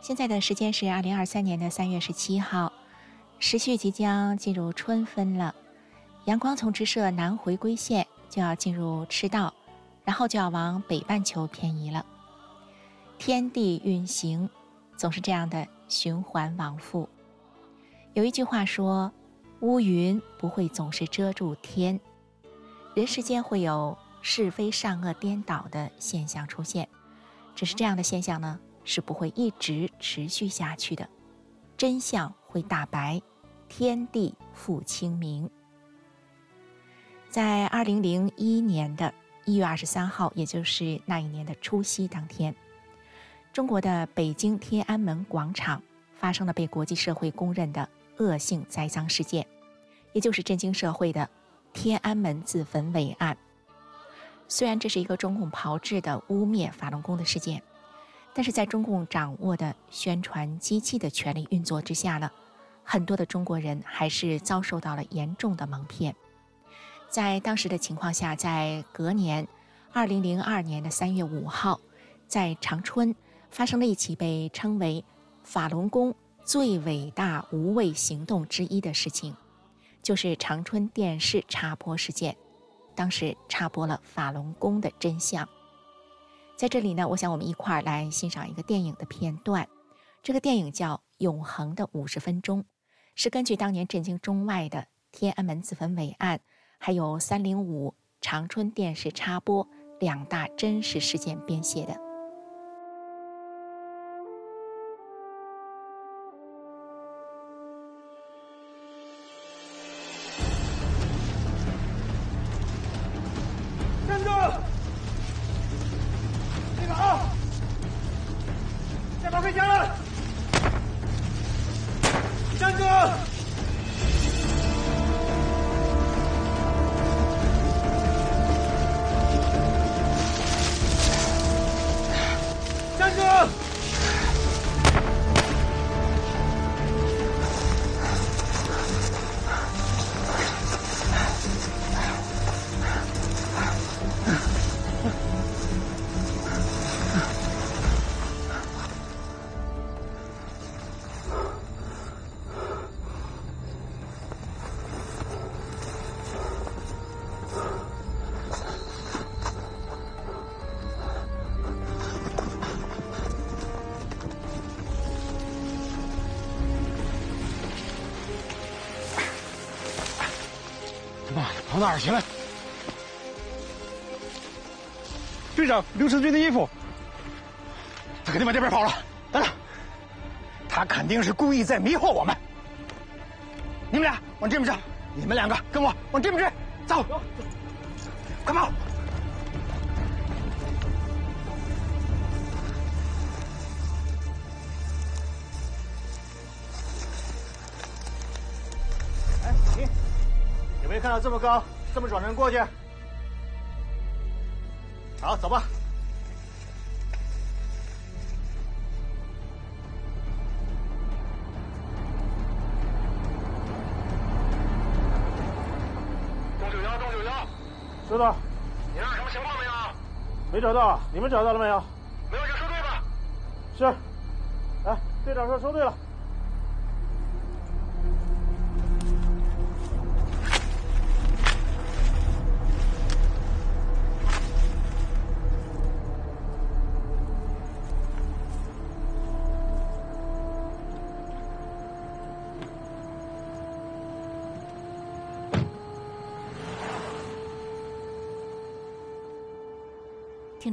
现在的时间是二零二三年的三月十七号，时序即将进入春分了。阳光从直射南回归线就要进入赤道，然后就要往北半球偏移了。天地运行总是这样的循环往复。有一句话说：“乌云不会总是遮住天。”人世间会有是非善恶颠倒的现象出现，只是这样的现象呢是不会一直持续下去的。真相会大白，天地复清明。在二零零一年的一月二十三号，也就是那一年的除夕当天，中国的北京天安门广场发生了被国际社会公认的恶性栽赃事件，也就是震惊社会的天安门自焚伪案。虽然这是一个中共炮制的污蔑法轮功的事件，但是在中共掌握的宣传机器的权力运作之下呢，很多的中国人还是遭受到了严重的蒙骗。在当时的情况下，在隔年，二零零二年的三月五号，在长春发生了一起被称为“法轮功最伟大无畏行动之一”的事情，就是长春电视插播事件。当时插播了法轮功的真相。在这里呢，我想我们一块儿来欣赏一个电影的片段。这个电影叫《永恒的五十分钟》，是根据当年震惊中外的天安门自焚伟案。还有三零五长春电视插播两大真实事件编写的。妈呀，跑哪儿去了？队长，刘成军的衣服，他肯定往这边跑了。等等，他肯定是故意在迷惑我们。你们俩往这边站，你们两个跟我往这边追，走，快跑！看到这么高、这么转身过去？好，走吧。钟九幺，钟九幺，收到，你那儿什么情况没有？没找到，你们找到了没有？没有就收队吧。是。哎，队长说收队了。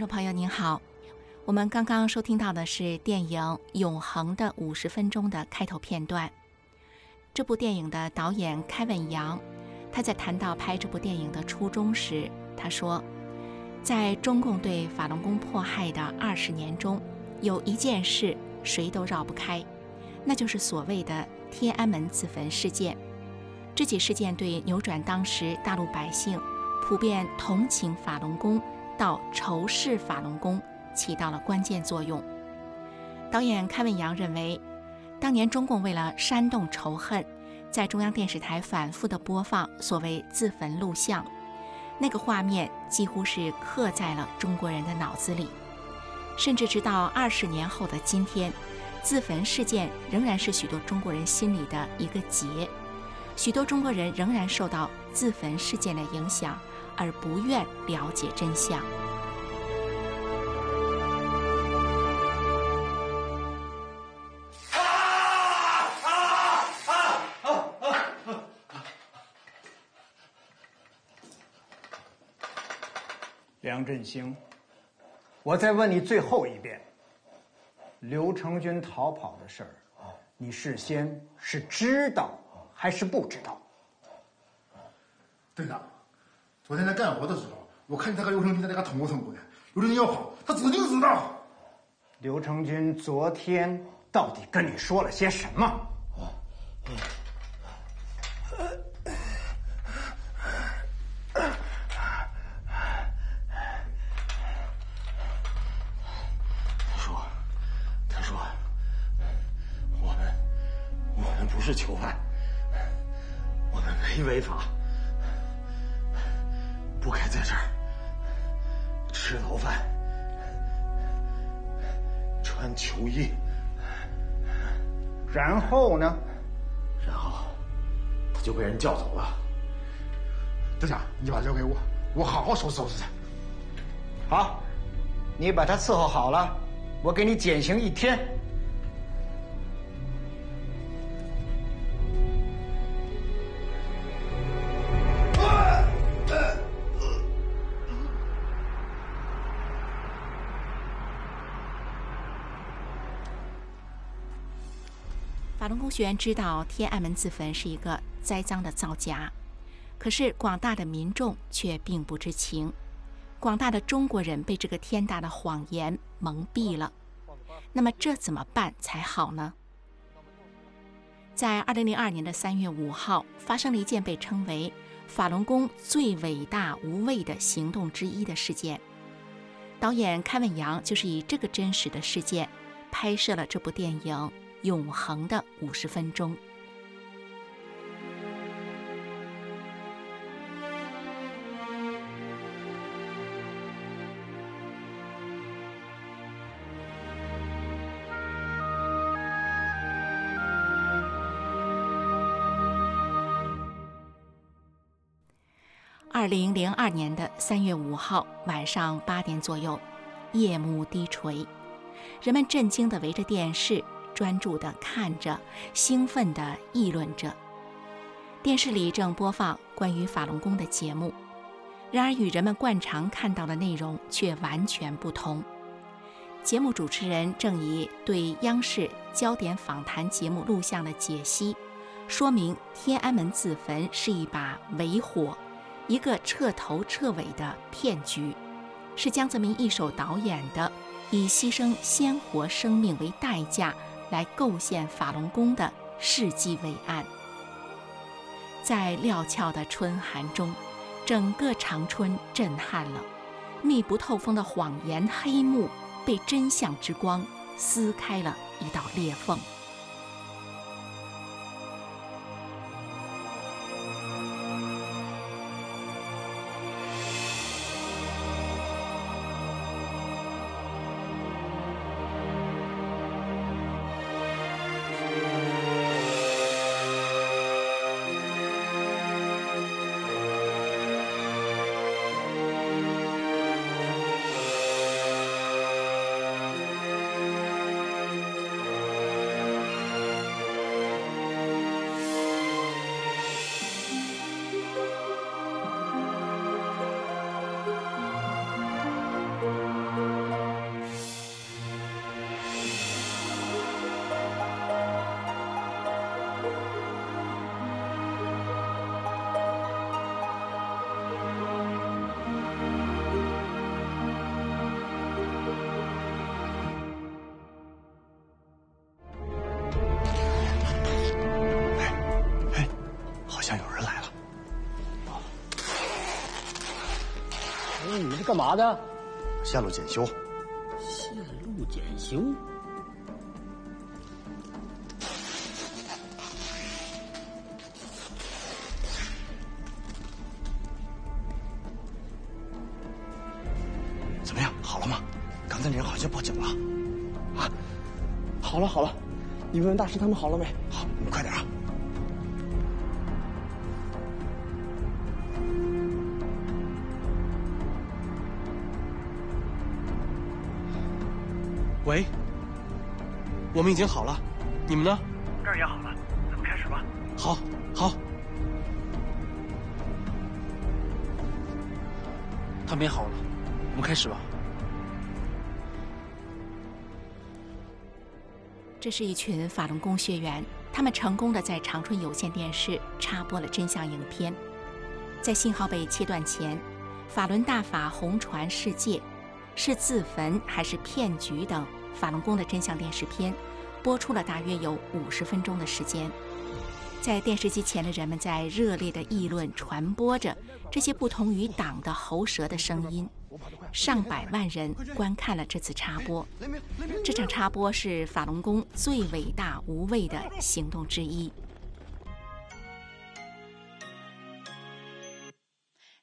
众朋友您好，我们刚刚收听到的是电影《永恒的五十分钟》的开头片段。这部电影的导演凯文杨，他在谈到拍这部电影的初衷时，他说，在中共对法轮功迫害的二十年中，有一件事谁都绕不开，那就是所谓的天安门自焚事件。这起事件对扭转当时大陆百姓普遍同情法轮功到仇视法轮功起到了关键作用。导演开文阳认为，当年中共为了煽动仇恨，在中央电视台反复的播放所谓自焚录像，那个画面几乎是刻在了中国人的脑子里，甚至直到二十年后的今天，自焚事件仍然是许多中国人心里的一个结。许多中国人仍然受到自焚事件的影响，而不愿了解真相。梁振兴，我再问你最后一遍：刘成军逃跑的事儿，你事先是知道？还是不知道，队长。昨天在干活的时候，我看见他和刘成军在那嘎捅咕捅咕的。刘成军要跑，他指定知道。刘成军昨天到底跟你说了些什么？他叫走了。队长，你把他交给我，我好好收拾收拾他。好，你把他伺候好了，我给你减刑一天。法轮功学员知道天安门自焚是一个栽赃的造假，可是广大的民众却并不知情。广大的中国人被这个天大的谎言蒙蔽了。那么这怎么办才好呢？在二零零二年的三月五号，发生了一件被称为法轮功最伟大无畏的行动之一的事件。导演开文阳就是以这个真实的事件拍摄了这部电影。永恒的五十分钟。二零零二年的三月五号晚上八点左右，夜幕低垂，人们震惊地围着电视。专注地看着，兴奋地议论着。电视里正播放关于法轮功的节目，然而与人们惯常看到的内容却完全不同。节目主持人正以对央视焦点访谈节目录像的解析，说明天安门自焚是一把伪火，一个彻头彻尾的骗局，是江泽民一手导演的，以牺牲鲜活生命为代价。来构陷法轮功的世纪伟案，在料峭的春寒中，整个长春震撼了。密不透风的谎言黑幕被真相之光撕开了一道裂缝。是干嘛的？线路检修。线路检修。怎么样？好了吗？刚才那人好像报警了。啊，好了好了，你问问大师他们好了没？我们已经好了，你们呢？这儿也好了，咱们开始吧。好，好。他们也好了，我们开始吧。这是一群法轮功学员，他们成功的在长春有线电视插播了真相影片。在信号被切断前，法轮大法红传世界。是自焚还是骗局等法轮功的真相电视片，播出了大约有五十分钟的时间。在电视机前的人们在热烈的议论、传播着这些不同于党的喉舌的声音。上百万人观看了这次插播。这场插播是法轮功最伟大无畏的行动之一。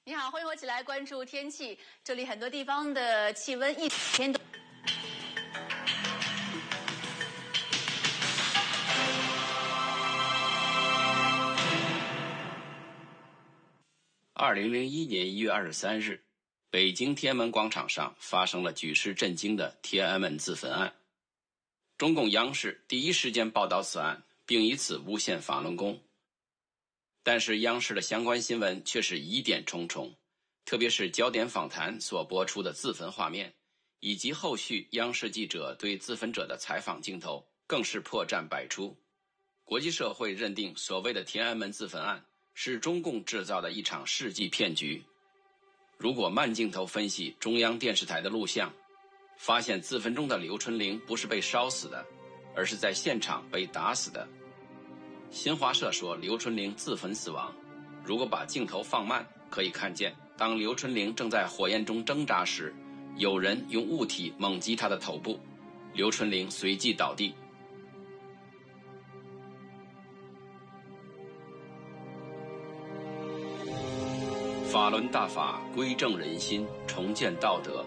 你好，欢迎我起来关注天气。这里很多地方的气温一天都。二零零一年一月二十三日，北京天安门广场上发生了举世震惊的天安门自焚案。中共央视第一时间报道此案，并以此诬陷法轮功。但是央视的相关新闻却是疑点重重，特别是焦点访谈所播出的自焚画面，以及后续央视记者对自焚者的采访镜头，更是破绽百出。国际社会认定所谓的天安门自焚案是中共制造的一场世纪骗局。如果慢镜头分析中央电视台的录像，发现自焚中的刘春玲不是被烧死的，而是在现场被打死的。新华社说刘春玲自焚死亡。如果把镜头放慢，可以看见，当刘春玲正在火焰中挣扎时，有人用物体猛击她的头部，刘春玲随即倒地。法轮大法归正人心，重建道德，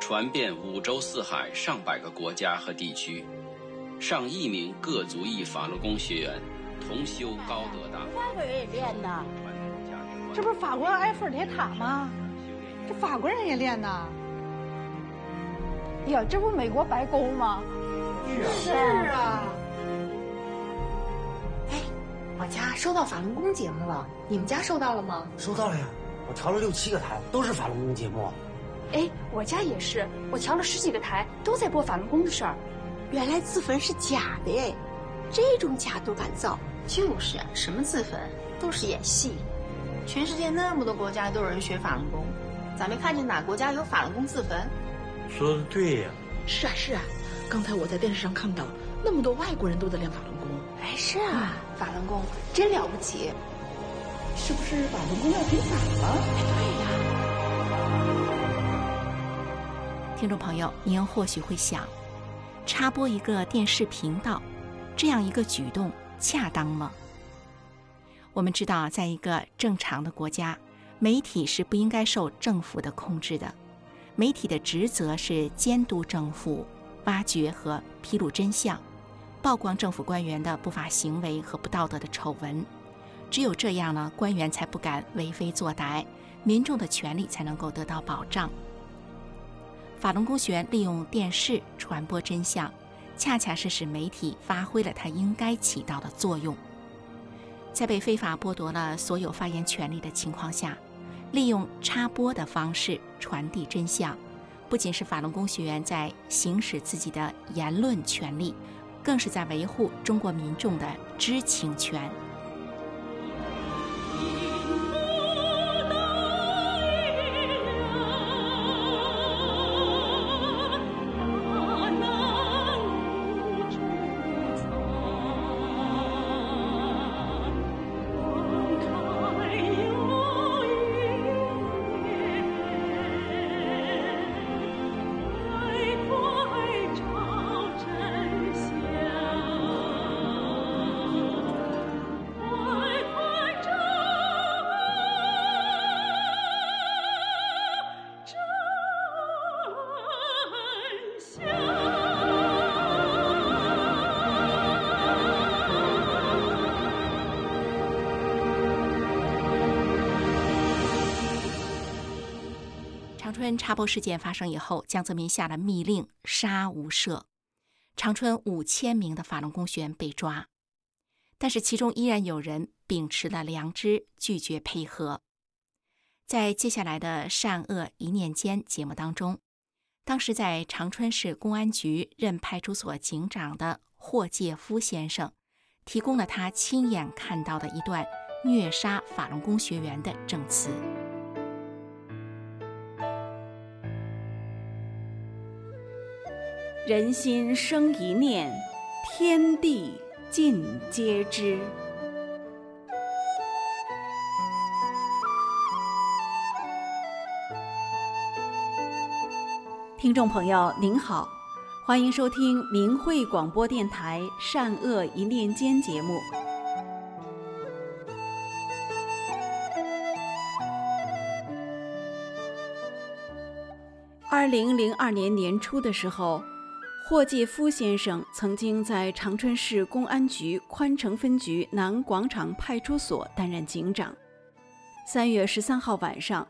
传遍五洲四海上百个国家和地区，上亿名各族裔法轮功学员。同修高德大法国人也练呢，这不是法国埃菲尔铁塔吗？这法国人也练呢。呀，这不美国白宫吗？是啊。哎，我家收到法轮功节目了，你们家收到了吗？收到了呀，我调了六七个台，都是法轮功节目。哎，我家也是，我调了十几个台，都在播法轮功的事儿。原来自焚是假的哎，这种假都敢造。就是啊，什么自焚都是演戏。全世界那么多国家都有人学法轮功，咋没看见哪国家有法轮功自焚？说的对呀。是啊是啊，刚才我在电视上看到，那么多外国人都在练法轮功。哎，是啊，法轮功真了不起。是不是把人工要平反了？对呀。听众朋友，您或许会想，插播一个电视频道，这样一个举动。恰当吗？我们知道，在一个正常的国家，媒体是不应该受政府的控制的。媒体的职责是监督政府、挖掘和披露真相、曝光政府官员的不法行为和不道德的丑闻。只有这样呢，官员才不敢为非作歹，民众的权利才能够得到保障。法轮功学员利用电视传播真相。恰恰是使媒体发挥了它应该起到的作用。在被非法剥夺了所有发言权利的情况下，利用插播的方式传递真相，不仅是法轮功学员在行使自己的言论权利，更是在维护中国民众的知情权。插播事件发生以后，江泽民下了密令，杀无赦，长春五千名的法轮功学员被抓，但是其中依然有人秉持了良知，拒绝配合。在接下来的善恶一念间节目当中，当时在长春市公安局任派出所警长的霍介夫先生，提供了他亲眼看到的一段虐杀法轮功学员的证词。人心生一念，天地尽皆知。听众朋友您好，欢迎收听明慧广播电台《善恶一念间》节目。二零零二年年初的时候。霍介夫先生曾经在长春市公安局宽城分局南广场派出所担任警长。三月十三号晚上，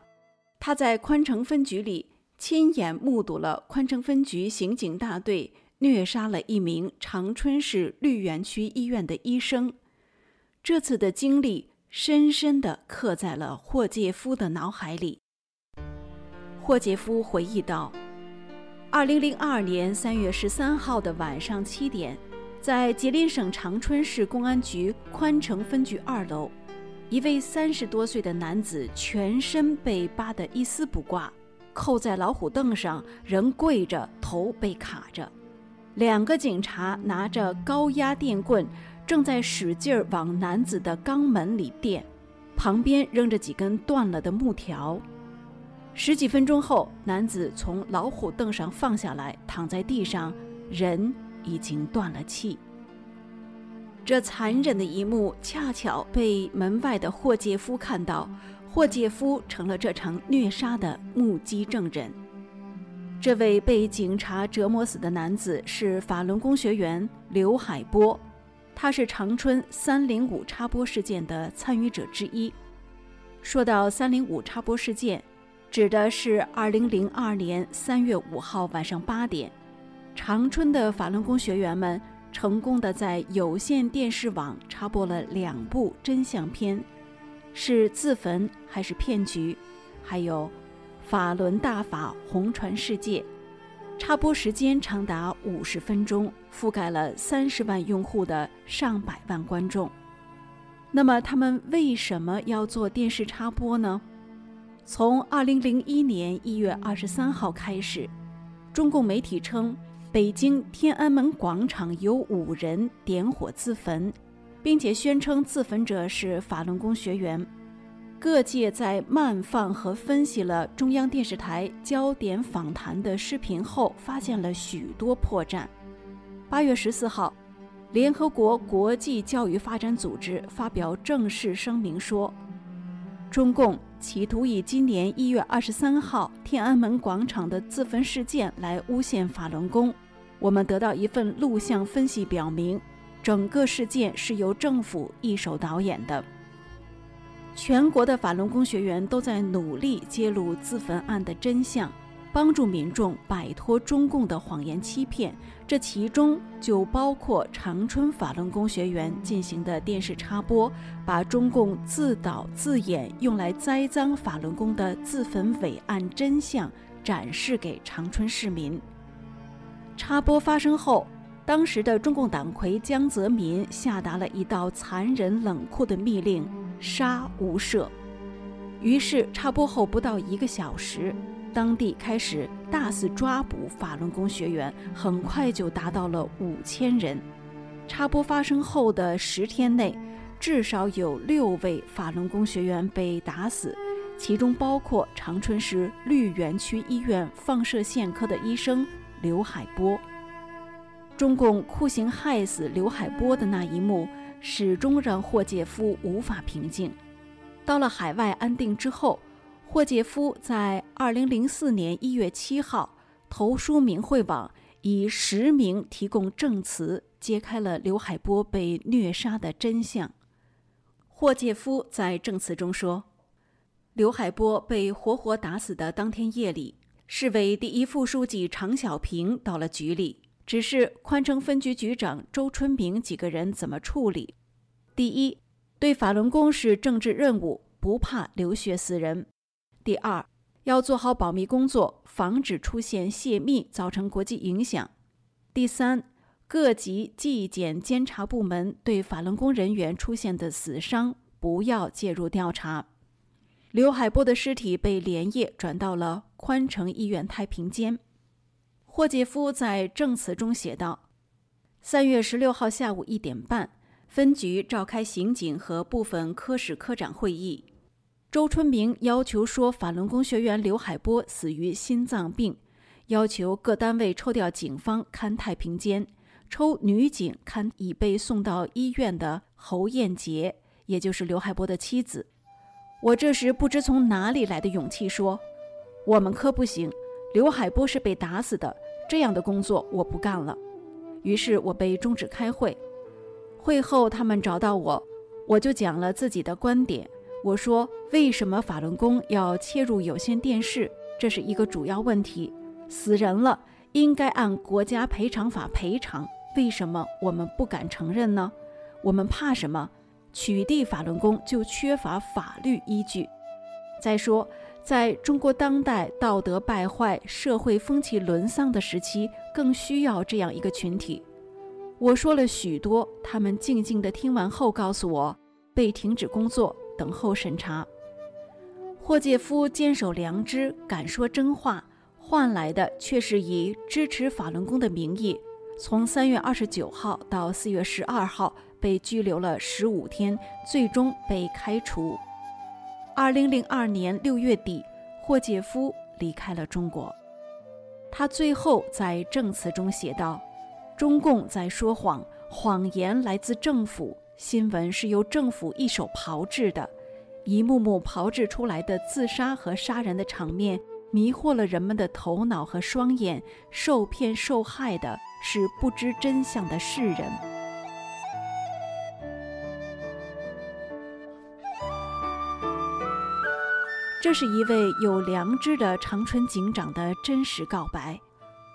他在宽城分局里亲眼目睹了宽城分局刑警大队虐杀了一名长春市绿园区医院的医生。这次的经历深深地刻在了霍介夫的脑海里。霍介夫回忆道。二零零二年三月十三号的晚上七点，在吉林省长春市公安局宽城分局二楼，一位三十多岁的男子全身被扒得一丝不挂，扣在老虎凳上，人跪着，头被卡着。两个警察拿着高压电棍，正在使劲儿往男子的肛门里电，旁边扔着几根断了的木条。十几分钟后，男子从老虎凳上放下来，躺在地上，人已经断了气。这残忍的一幕恰巧被门外的霍介夫看到，霍介夫成了这场虐杀的目击证人。这位被警察折磨死的男子是法轮功学员刘海波，他是长春三零五插播事件的参与者之一。说到三零五插播事件。指的是二零零二年三月五号晚上八点，长春的法轮功学员们成功的在有线电视网插播了两部真相片，是自焚还是骗局？还有法轮大法红传世界，插播时间长达五十分钟，覆盖了三十万用户的上百万观众。那么他们为什么要做电视插播呢？从二零零一年一月二十三号开始，中共媒体称北京天安门广场有五人点火自焚，并且宣称自焚者是法轮功学员。各界在慢放和分析了中央电视台焦点访谈的视频后，发现了许多破绽。八月十四号，联合国国际教育发展组织发表正式声明说，中共。企图以今年一月二十三号天安门广场的自焚事件来诬陷法轮功。我们得到一份录像分析，表明整个事件是由政府一手导演的。全国的法轮功学员都在努力揭露自焚案的真相。帮助民众摆脱中共的谎言欺骗，这其中就包括长春法轮功学员进行的电视插播，把中共自导自演用来栽赃法轮功的自焚伪案真相展示给长春市民。插播发生后，当时的中共党魁江泽民下达了一道残忍冷酷的密令：杀无赦。于是插播后不到一个小时。当地开始大肆抓捕法轮功学员，很快就达到了五千人。插播发生后的十天内，至少有六位法轮功学员被打死，其中包括长春市绿园区医院放射线科的医生刘海波。中共酷刑害死刘海波的那一幕，始终让霍介夫无法平静。到了海外安定之后。霍介夫在二零零四年一月七号投书明慧网，以实名提供证词，揭开了刘海波被虐杀的真相。霍介夫在证词中说：“刘海波被活活打死的当天夜里，市委第一副书记常小平到了局里，指示宽城分局局长周春明几个人怎么处理。第一，对法轮功是政治任务，不怕流血死人。第二，要做好保密工作，防止出现泄密造成国际影响。第三，各级纪检监察部门对法轮功人员出现的死伤不要介入调查。刘海波的尸体被连夜转到了宽城医院太平间。霍杰夫在证词中写道：“三月十六号下午一点半。”分局召开刑警和部分科室科长会议，周春明要求说法轮功学员刘海波死于心脏病，要求各单位抽调警方看太平间，抽女警看已被送到医院的侯艳杰，也就是刘海波的妻子。我这时不知从哪里来的勇气说：“我们科不行，刘海波是被打死的，这样的工作我不干了。”于是我被终止开会。会后，他们找到我，我就讲了自己的观点。我说：“为什么法轮功要切入有线电视？这是一个主要问题。死人了，应该按国家赔偿法赔偿。为什么我们不敢承认呢？我们怕什么？取缔法轮功就缺乏法律依据。再说，在中国当代道德败坏、社会风气沦丧的时期，更需要这样一个群体。”我说了许多，他们静静地听完后告诉我，被停止工作，等候审查。霍介夫坚守良知，敢说真话，换来的却是以支持法轮功的名义，从三月二十九号到四月十二号被拘留了十五天，最终被开除。二零零二年六月底，霍介夫离开了中国。他最后在证词中写道。中共在说谎，谎言来自政府，新闻是由政府一手炮制的，一幕幕炮制出来的自杀和杀人的场面，迷惑了人们的头脑和双眼，受骗受害的是不知真相的世人。这是一位有良知的长春警长的真实告白。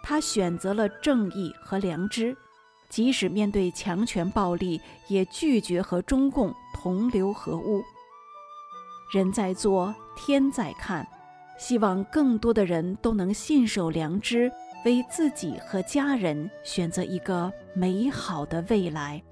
他选择了正义和良知，即使面对强权暴力，也拒绝和中共同流合污。人在做，天在看，希望更多的人都能信守良知，为自己和家人选择一个美好的未来。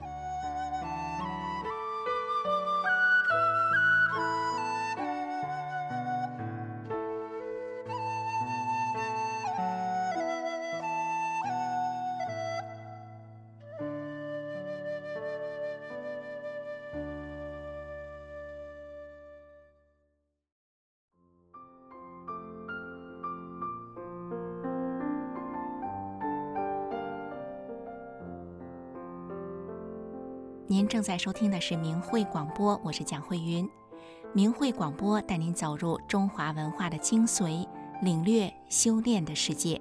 正在收听的是明慧广播，我是蒋慧云。明慧广播带您走入中华文化的精髓，领略修炼的世界。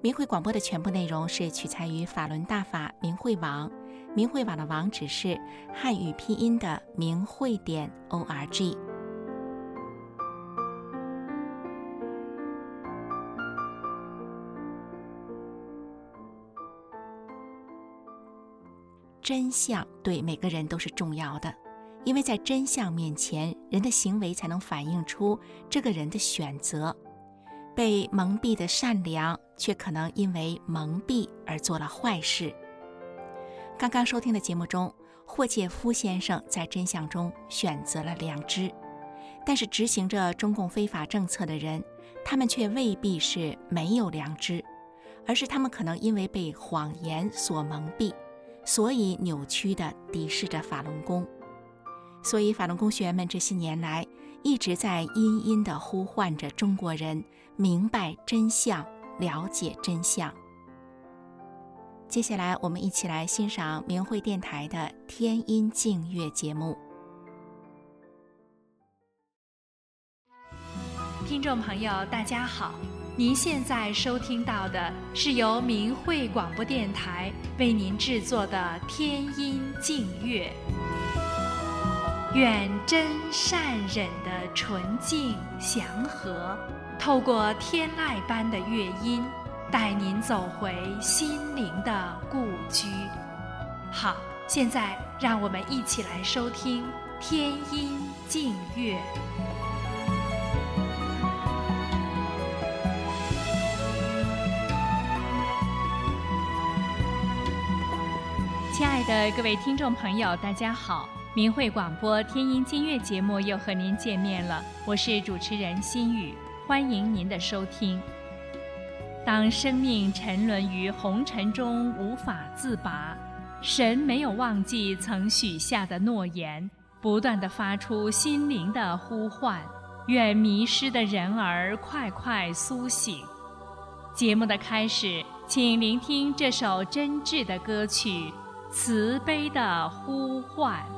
明慧广播的全部内容是取材于法轮大法明慧网，明慧网的网址是汉语拼音的明慧点 o r g。真相对每个人都是重要的，因为在真相面前，人的行为才能反映出这个人的选择。被蒙蔽的善良，却可能因为蒙蔽而做了坏事。刚刚收听的节目中，霍介夫先生在真相中选择了良知，但是执行着中共非法政策的人，他们却未必是没有良知，而是他们可能因为被谎言所蒙蔽。所以扭曲地敌视着法轮功，所以法轮功学员们这些年来一直在殷殷地呼唤着中国人明白真相、了解真相。接下来，我们一起来欣赏明慧电台的天音净月节目。听众朋友，大家好。您现在收听到的是由明慧广播电台为您制作的天音净月，愿真善忍的纯净祥和，透过天籁般的乐音，带您走回心灵的故居。好，现在让我们一起来收听《天音静月》。亲爱的各位听众朋友，大家好！明慧广播天音金乐节目又和您见面了，我是主持人心雨，欢迎您的收听。当生命沉沦于红尘中无法自拔，神没有忘记曾许下的诺言，不断的发出心灵的呼唤，愿迷失的人儿快快苏醒。节目的开始，请聆听这首真挚的歌曲。慈悲的呼唤。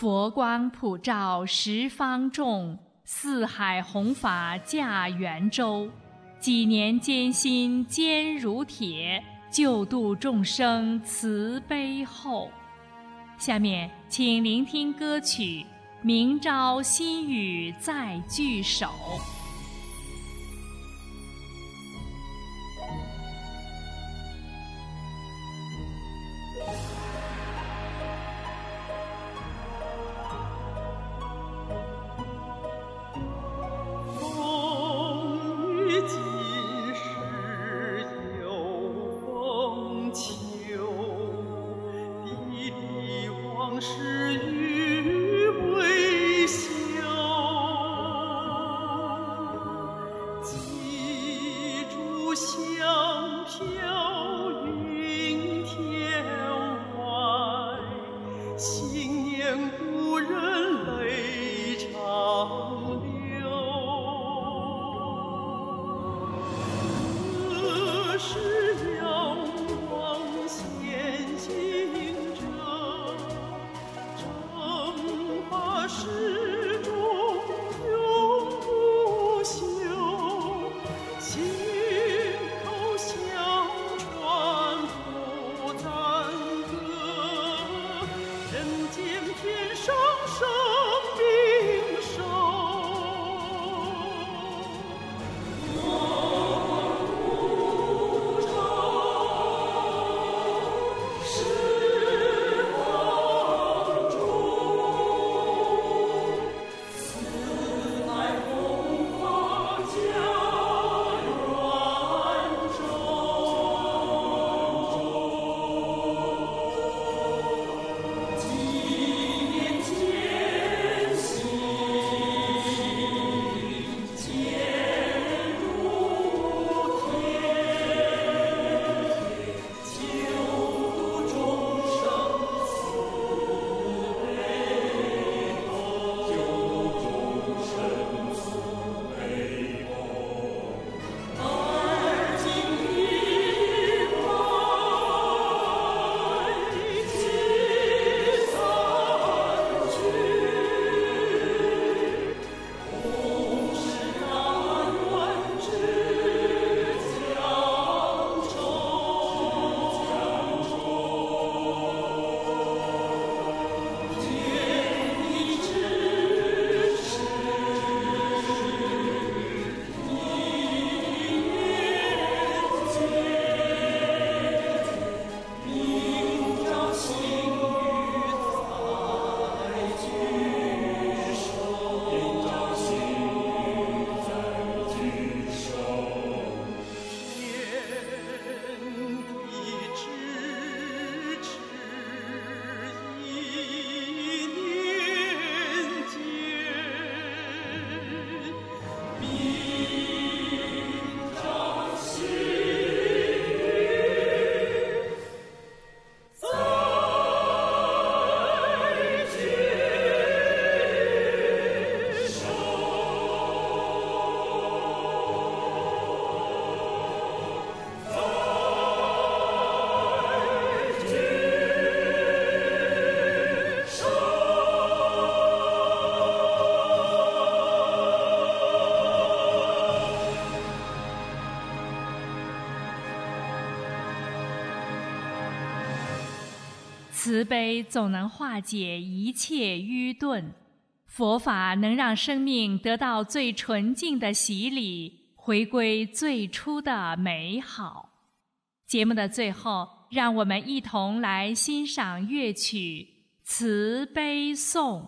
佛光普照十方众，四海弘法驾圆舟。几年艰辛坚如铁，救度众生慈悲厚。下面请聆听歌曲《明朝新雨再聚首》。慈悲总能化解一切愚钝，佛法能让生命得到最纯净的洗礼，回归最初的美好。节目的最后，让我们一同来欣赏乐曲《慈悲颂》。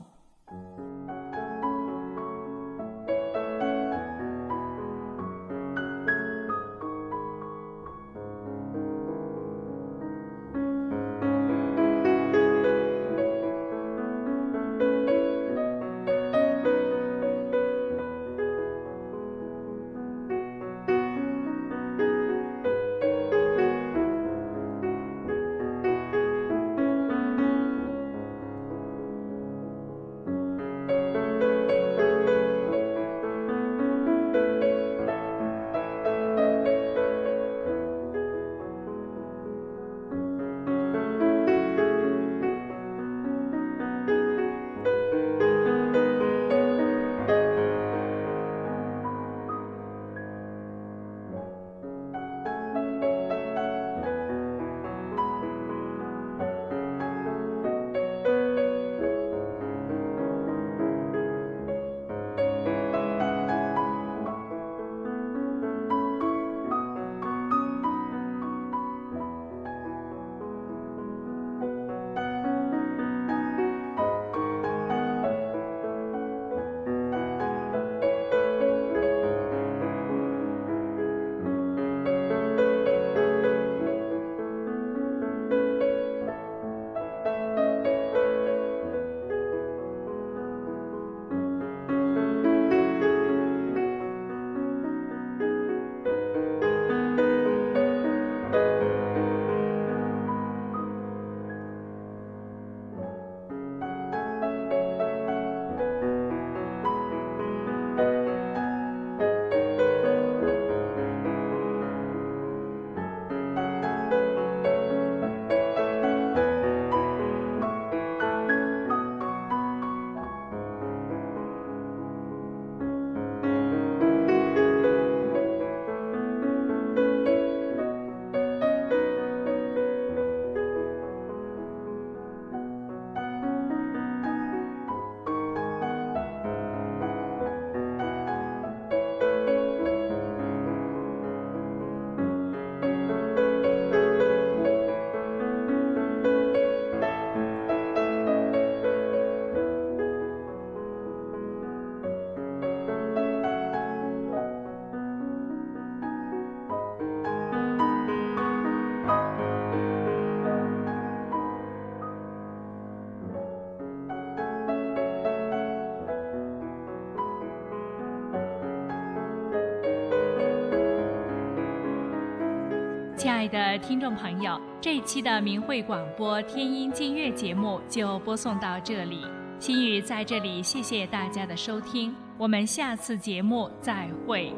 的听众朋友，这一期的明慧广播天音净月节目就播送到这里。心雨在这里，谢谢大家的收听，我们下次节目再会。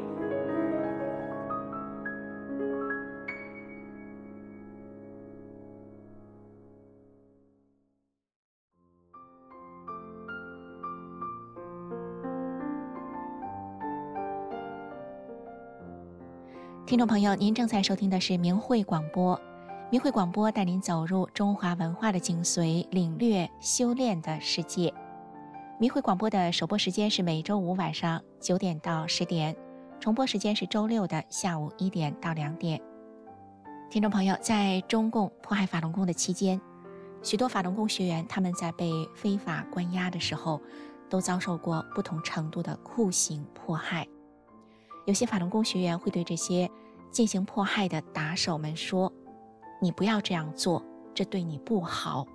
听众朋友，您正在收听的是明慧广播。明慧广播带您走入中华文化的精髓，领略修炼的世界。明慧广播的首播时间是每周五晚上九点到十点，重播时间是周六的下午一点到两点。听众朋友，在中共迫害法轮功的期间，许多法轮功学员他们在被非法关押的时候，都遭受过不同程度的酷刑迫害。有些法轮功学员会对这些。进行迫害的打手们说：“你不要这样做，这对你不好。”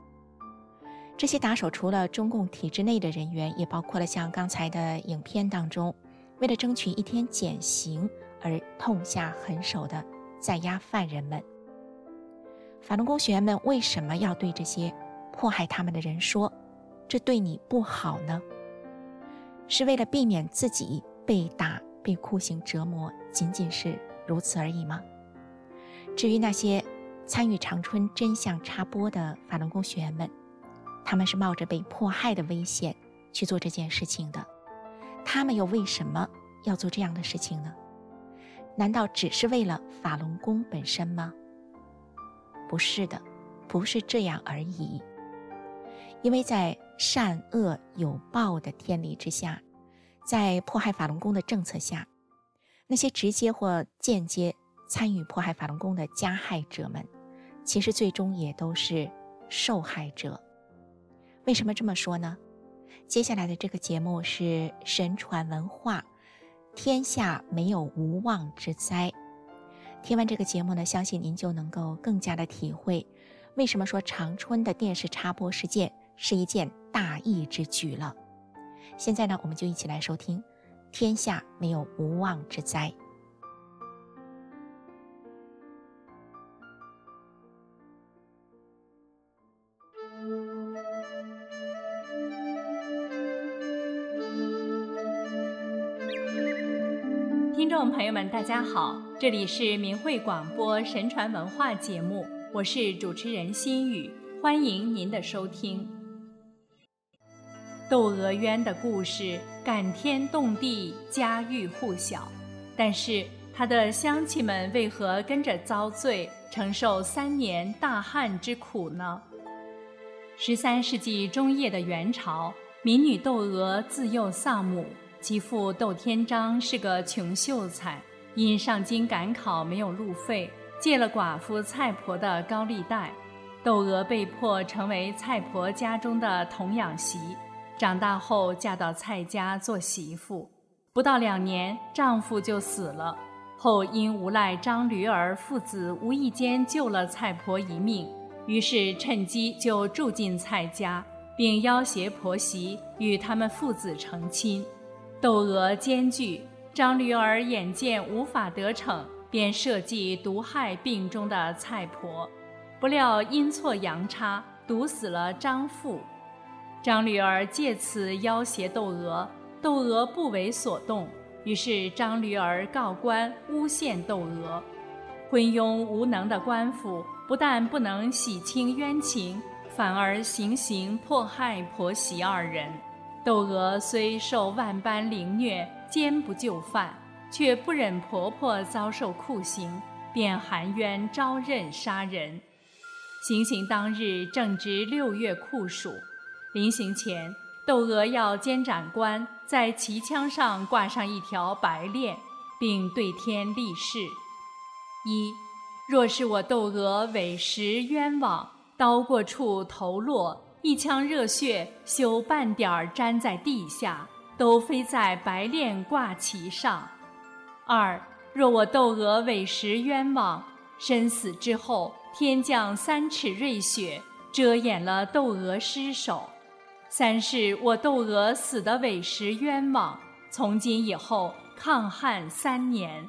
这些打手除了中共体制内的人员，也包括了像刚才的影片当中，为了争取一天减刑而痛下狠手的在押犯人们。法轮功学员们为什么要对这些迫害他们的人说：“这对你不好呢？”是为了避免自己被打、被酷刑折磨，仅仅是。如此而已吗？至于那些参与长春真相插播的法轮功学员们，他们是冒着被迫害的危险去做这件事情的。他们又为什么要做这样的事情呢？难道只是为了法轮功本身吗？不是的，不是这样而已。因为在善恶有报的天理之下，在迫害法轮功的政策下。那些直接或间接参与迫害法轮功的加害者们，其实最终也都是受害者。为什么这么说呢？接下来的这个节目是神传文化，天下没有无妄之灾。听完这个节目呢，相信您就能够更加的体会，为什么说长春的电视插播事件是一件大义之举了。现在呢，我们就一起来收听。天下没有无妄之灾。听众朋友们，大家好，这里是明慧广播神传文化节目，我是主持人心雨，欢迎您的收听。窦娥冤的故事感天动地、家喻户晓，但是他的乡亲们为何跟着遭罪，承受三年大旱之苦呢？十三世纪中叶的元朝，民女窦娥自幼丧母，其父窦天章是个穷秀才，因上京赶考没有路费，借了寡妇蔡婆的高利贷，窦娥被迫成为蔡婆家中的童养媳。长大后嫁到蔡家做媳妇，不到两年，丈夫就死了。后因无赖张驴儿父子无意间救了蔡婆一命，于是趁机就住进蔡家，并要挟婆媳与他们父子成亲。窦娥艰巨，张驴儿眼见无法得逞，便设计毒害病中的蔡婆，不料阴错阳差，毒死了张父。张驴儿借此要挟窦娥，窦娥不为所动。于是张驴儿告官诬陷窦娥，昏庸无能的官府不但不能洗清冤情，反而行刑迫害婆媳二人。窦娥虽受万般凌虐，坚不就范，却不忍婆婆遭受酷刑，便含冤招认杀人。行刑当日正值六月酷暑。临行前，窦娥要监斩官在旗枪上挂上一条白链，并对天立誓：一，若是我窦娥委实冤枉，刀过处头落，一腔热血休半点儿沾在地下，都飞在白链挂旗上；二，若我窦娥委实冤枉，身死之后，天降三尺瑞雪，遮掩了窦娥尸首。三是我窦娥死的委实冤枉，从今以后抗旱三年。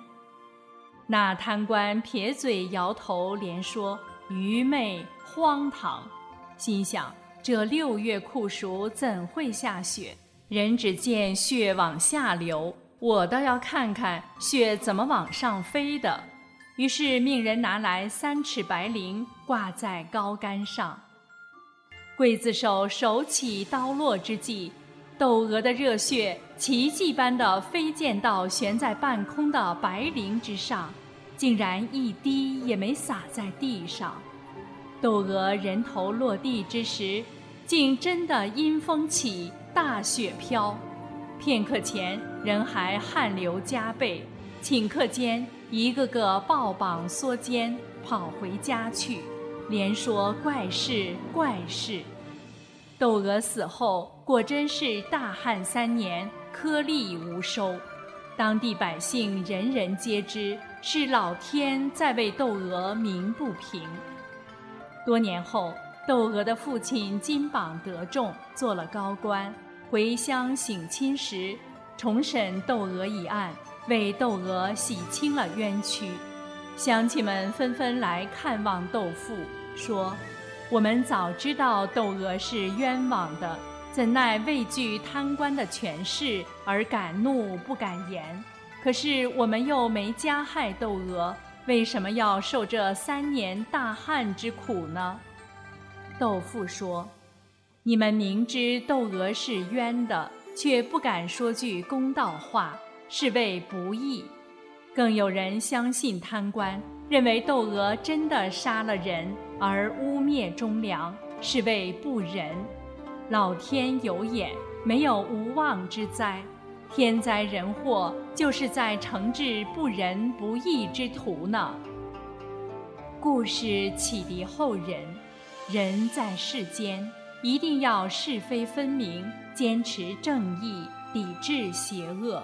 那贪官撇嘴摇头，连说愚昧荒唐，心想这六月酷暑怎会下雪？人只见雪往下流，我倒要看看雪怎么往上飞的。于是命人拿来三尺白绫，挂在高杆上。刽子手手起刀落之际，窦娥的热血奇迹般的飞溅到悬在半空的白绫之上。竟然一滴也没洒在地上，窦娥人头落地之时，竟真的阴风起，大雪飘。片刻前人还汗流浃背，顷刻间一个个抱膀缩肩，跑回家去，连说怪事怪事。窦娥死后，果真是大旱三年，颗粒无收，当地百姓人人皆知。是老天在为窦娥鸣不平。多年后，窦娥的父亲金榜得中，做了高官，回乡省亲时，重审窦娥一案，为窦娥洗清了冤屈。乡亲们纷纷来看望窦父，说：“我们早知道窦娥是冤枉的，怎奈畏惧贪官的权势而敢怒不敢言。”可是我们又没加害窦娥，为什么要受这三年大旱之苦呢？窦父说：“你们明知窦娥是冤的，却不敢说句公道话，是为不义。更有人相信贪官，认为窦娥真的杀了人，而污蔑忠良，是为不仁。老天有眼，没有无妄之灾。”天灾人祸，就是在惩治不仁不义之徒呢。故事启迪后人：人在世间，一定要是非分明，坚持正义，抵制邪恶。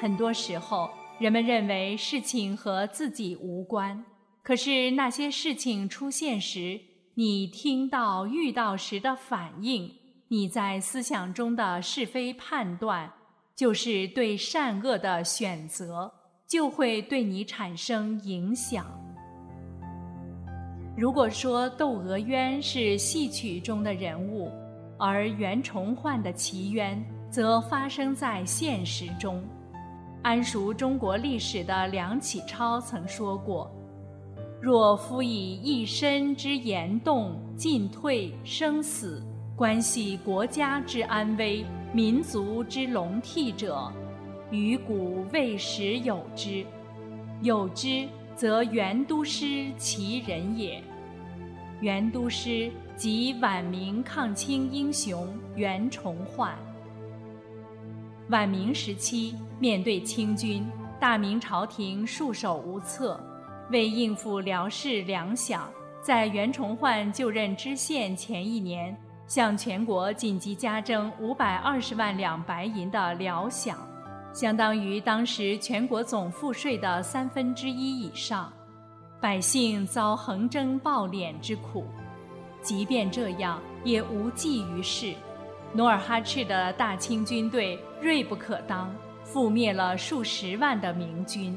很多时候，人们认为事情和自己无关，可是那些事情出现时，你听到、遇到时的反应，你在思想中的是非判断。就是对善恶的选择，就会对你产生影响。如果说窦娥冤是戏曲中的人物，而袁崇焕的奇冤则发生在现实中。谙熟中国历史的梁启超曾说过：“若夫以一身之言动、进退、生死，关系国家之安危。”民族之龙替者，于古未始有之。有之，则袁都师其人也。袁都师即晚明抗清英雄袁崇焕。晚明时期，面对清军，大明朝廷束手无策。为应付辽事粮饷，在袁崇焕就任知县前一年。向全国紧急加征五百二十万两白银的辽饷，相当于当时全国总赋税的三分之一以上，百姓遭横征暴敛之苦。即便这样，也无济于事。努尔哈赤的大清军队锐不可当，覆灭了数十万的明军，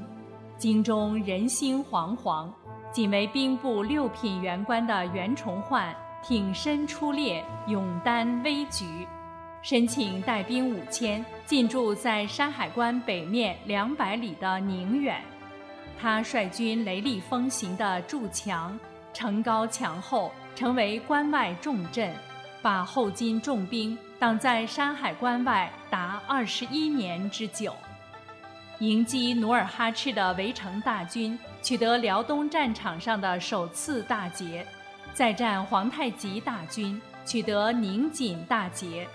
京中人心惶惶。仅为兵部六品员官的袁崇焕。挺身出列，勇担危局，申请带兵五千进驻在山海关北面两百里的宁远。他率军雷厉风行地筑墙，城高墙厚，成为关外重镇，把后金重兵挡在山海关外达二十一年之久。迎击努尔哈赤的围城大军，取得辽东战场上的首次大捷。再战皇太极大军，取得宁锦大捷，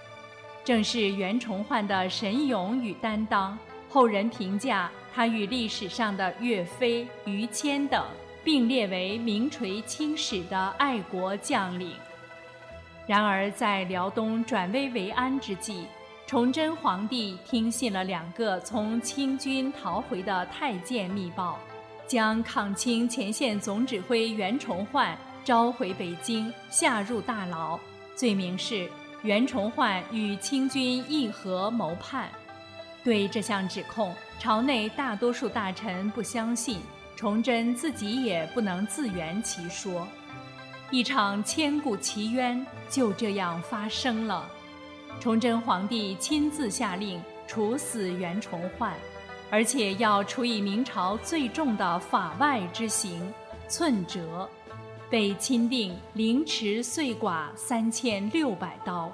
正是袁崇焕的神勇与担当。后人评价他与历史上的岳飞、于谦等并列为名垂青史的爱国将领。然而，在辽东转危为安之际，崇祯皇帝听信了两个从清军逃回的太监密报，将抗清前线总指挥袁崇焕。召回北京，下入大牢，罪名是袁崇焕与清军议和谋叛。对这项指控，朝内大多数大臣不相信，崇祯自己也不能自圆其说。一场千古奇冤就这样发生了。崇祯皇帝亲自下令处死袁崇焕，而且要处以明朝最重的法外之刑——寸折，被钦定凌迟碎剐三千六百刀。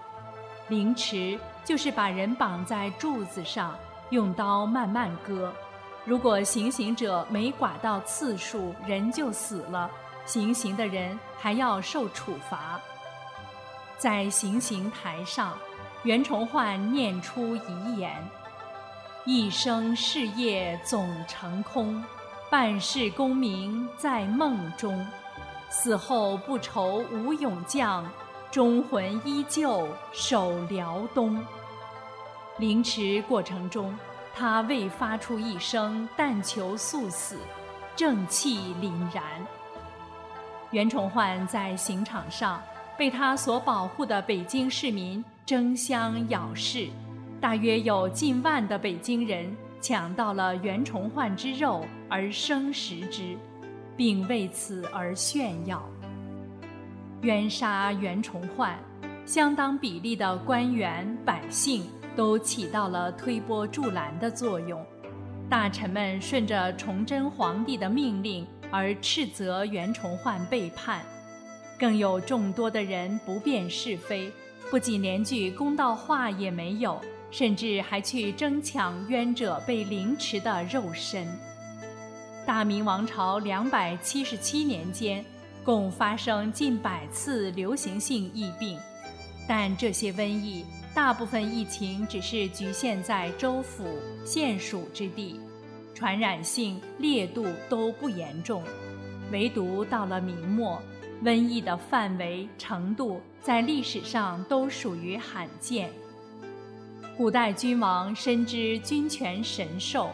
凌迟就是把人绑在柱子上，用刀慢慢割。如果行刑者没剐到次数，人就死了，行刑的人还要受处罚。在行刑台上。袁崇焕念出遗言：“一生事业总成空，半世功名在梦中。死后不愁无勇将，忠魂依旧守辽东。”凌迟过程中，他未发出一声但求速死，正气凛然。袁崇焕在刑场上被他所保护的北京市民。争相咬噬，大约有近万的北京人抢到了袁崇焕之肉而生食之，并为此而炫耀。冤杀袁崇焕，相当比例的官员百姓都起到了推波助澜的作用。大臣们顺着崇祯皇帝的命令而斥责袁崇焕背叛，更有众多的人不辨是非。不仅连句公道话也没有，甚至还去争抢冤者被凌迟的肉身。大明王朝两百七十七年间，共发生近百次流行性疫病，但这些瘟疫大部分疫情只是局限在州府、县属之地，传染性、烈度都不严重，唯独到了明末。瘟疫的范围程度在历史上都属于罕见。古代君王深知君权神授，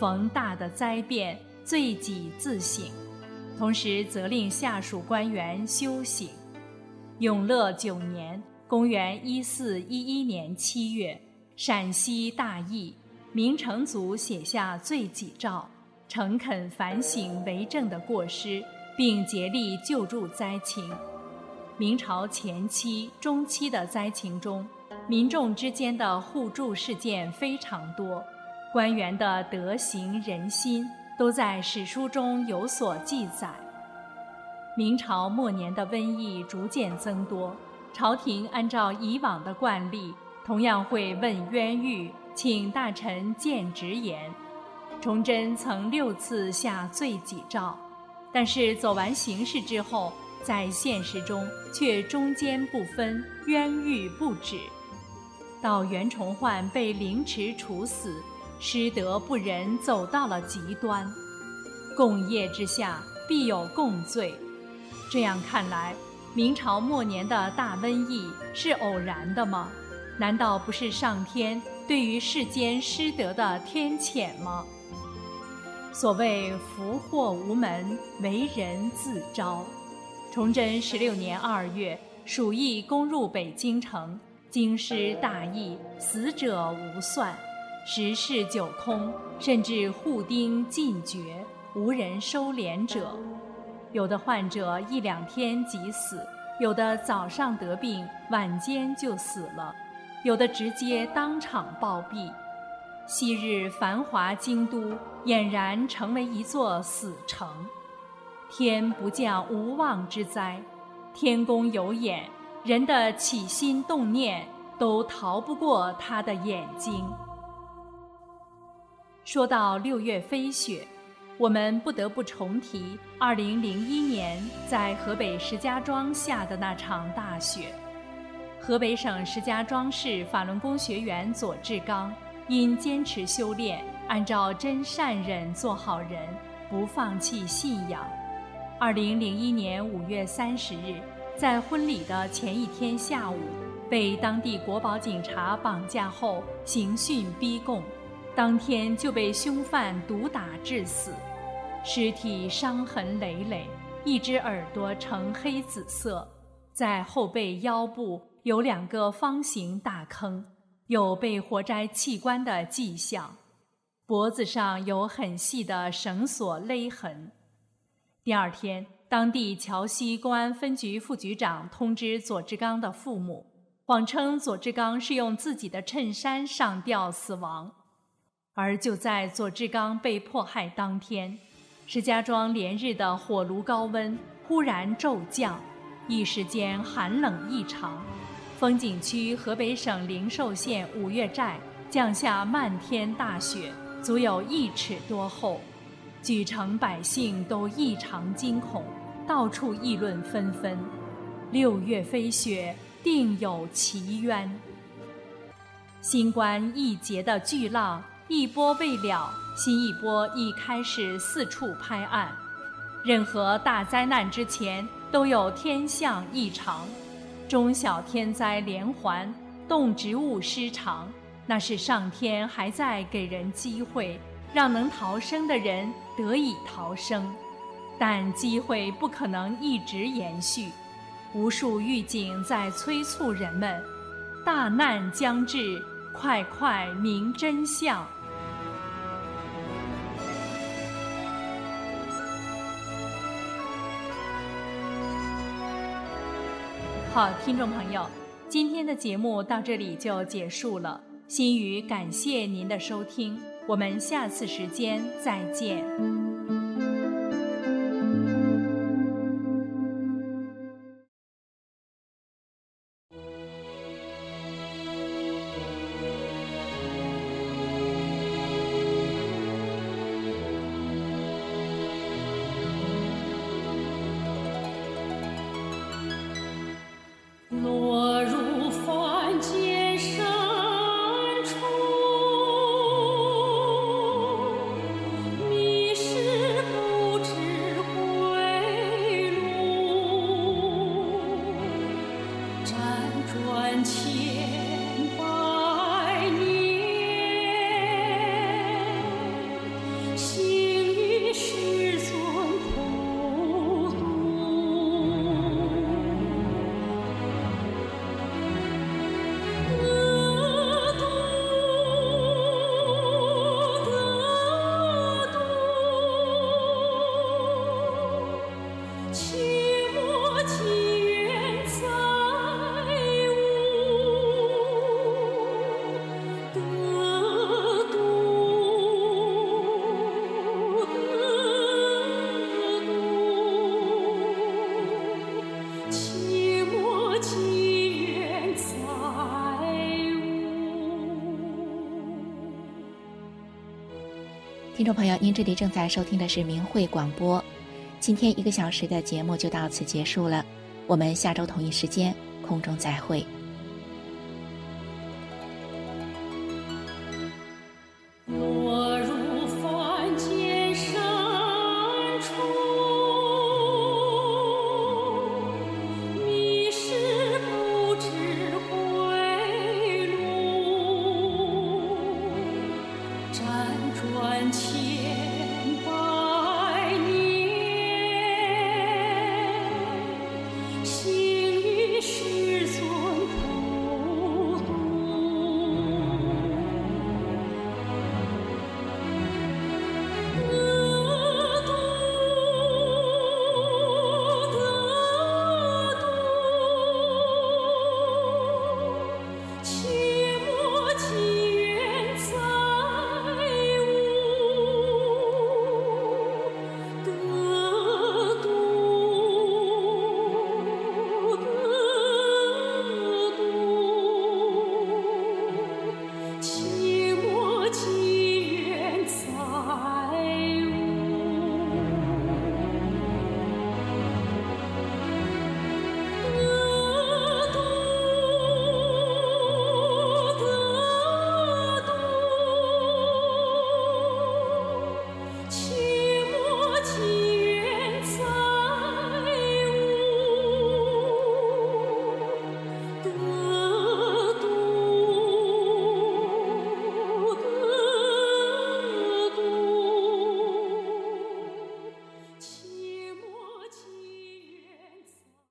逢大的灾变，罪己自省，同时责令下属官员修行。永乐九年（公元1411年七月），陕西大疫，明成祖写下罪己诏，诚恳反省为政的过失。并竭力救助灾情。明朝前期、中期的灾情中，民众之间的互助事件非常多，官员的德行仁心都在史书中有所记载。明朝末年的瘟疫逐渐增多，朝廷按照以往的惯例，同样会问冤狱，请大臣见直言。崇祯曾六次下罪己诏。但是走完形式之后，在现实中却中间不分，冤狱不止。到袁崇焕被凌迟处死，失德不仁走到了极端。共业之下必有共罪，这样看来，明朝末年的大瘟疫是偶然的吗？难道不是上天对于世间失德的天谴吗？所谓福祸无门，为人自招。崇祯十六年二月，鼠疫攻入北京城，京师大疫，死者无算，十室九空，甚至户丁尽绝，无人收敛者。有的患者一两天即死，有的早上得病，晚间就死了，有的直接当场暴毙。昔日繁华京都，俨然成为一座死城。天不降无妄之灾，天公有眼，人的起心动念都逃不过他的眼睛。说到六月飞雪，我们不得不重提2001年在河北石家庄下的那场大雪。河北省石家庄市法轮功学员左志刚。因坚持修炼，按照真善忍做好人，不放弃信仰。二零零一年五月三十日，在婚礼的前一天下午，被当地国宝警察绑架后刑讯逼供，当天就被凶犯毒打致死，尸体伤痕累累，一只耳朵呈黑紫色，在后背腰部有两个方形大坑。有被活摘器官的迹象。脖子上有很细的绳索勒痕。第二天，当地桥西公安分局副局长通知左志刚的父母，谎称左志刚是用自己的衬衫上吊死亡。而就在左志刚被迫害当天，石家庄连日的火炉高温忽然骤降，一时间寒冷异常。风景区河北省灵寿县五岳寨降下漫天大雪，足有一尺多厚。举城百姓都异常惊恐，到处议论纷纷。六月飞雪，定有奇冤。新冠一劫的巨浪一波未了，新一波已开始四处拍岸。任何大灾难之前都有天象异常，中小天灾连环，动植物失常，那是上天还在给人机会。让能逃生的人得以逃生，但机会不可能一直延续。无数预警在催促人们：大难将至，快快明真相！好，听众朋友，今天的节目到这里就结束了。心语感谢您的收听。我们下次时间再见。听众朋友，您这里正在收听的是明慧广播。今天一个小时的节目就到此结束了，我们下周同一时间空中再会。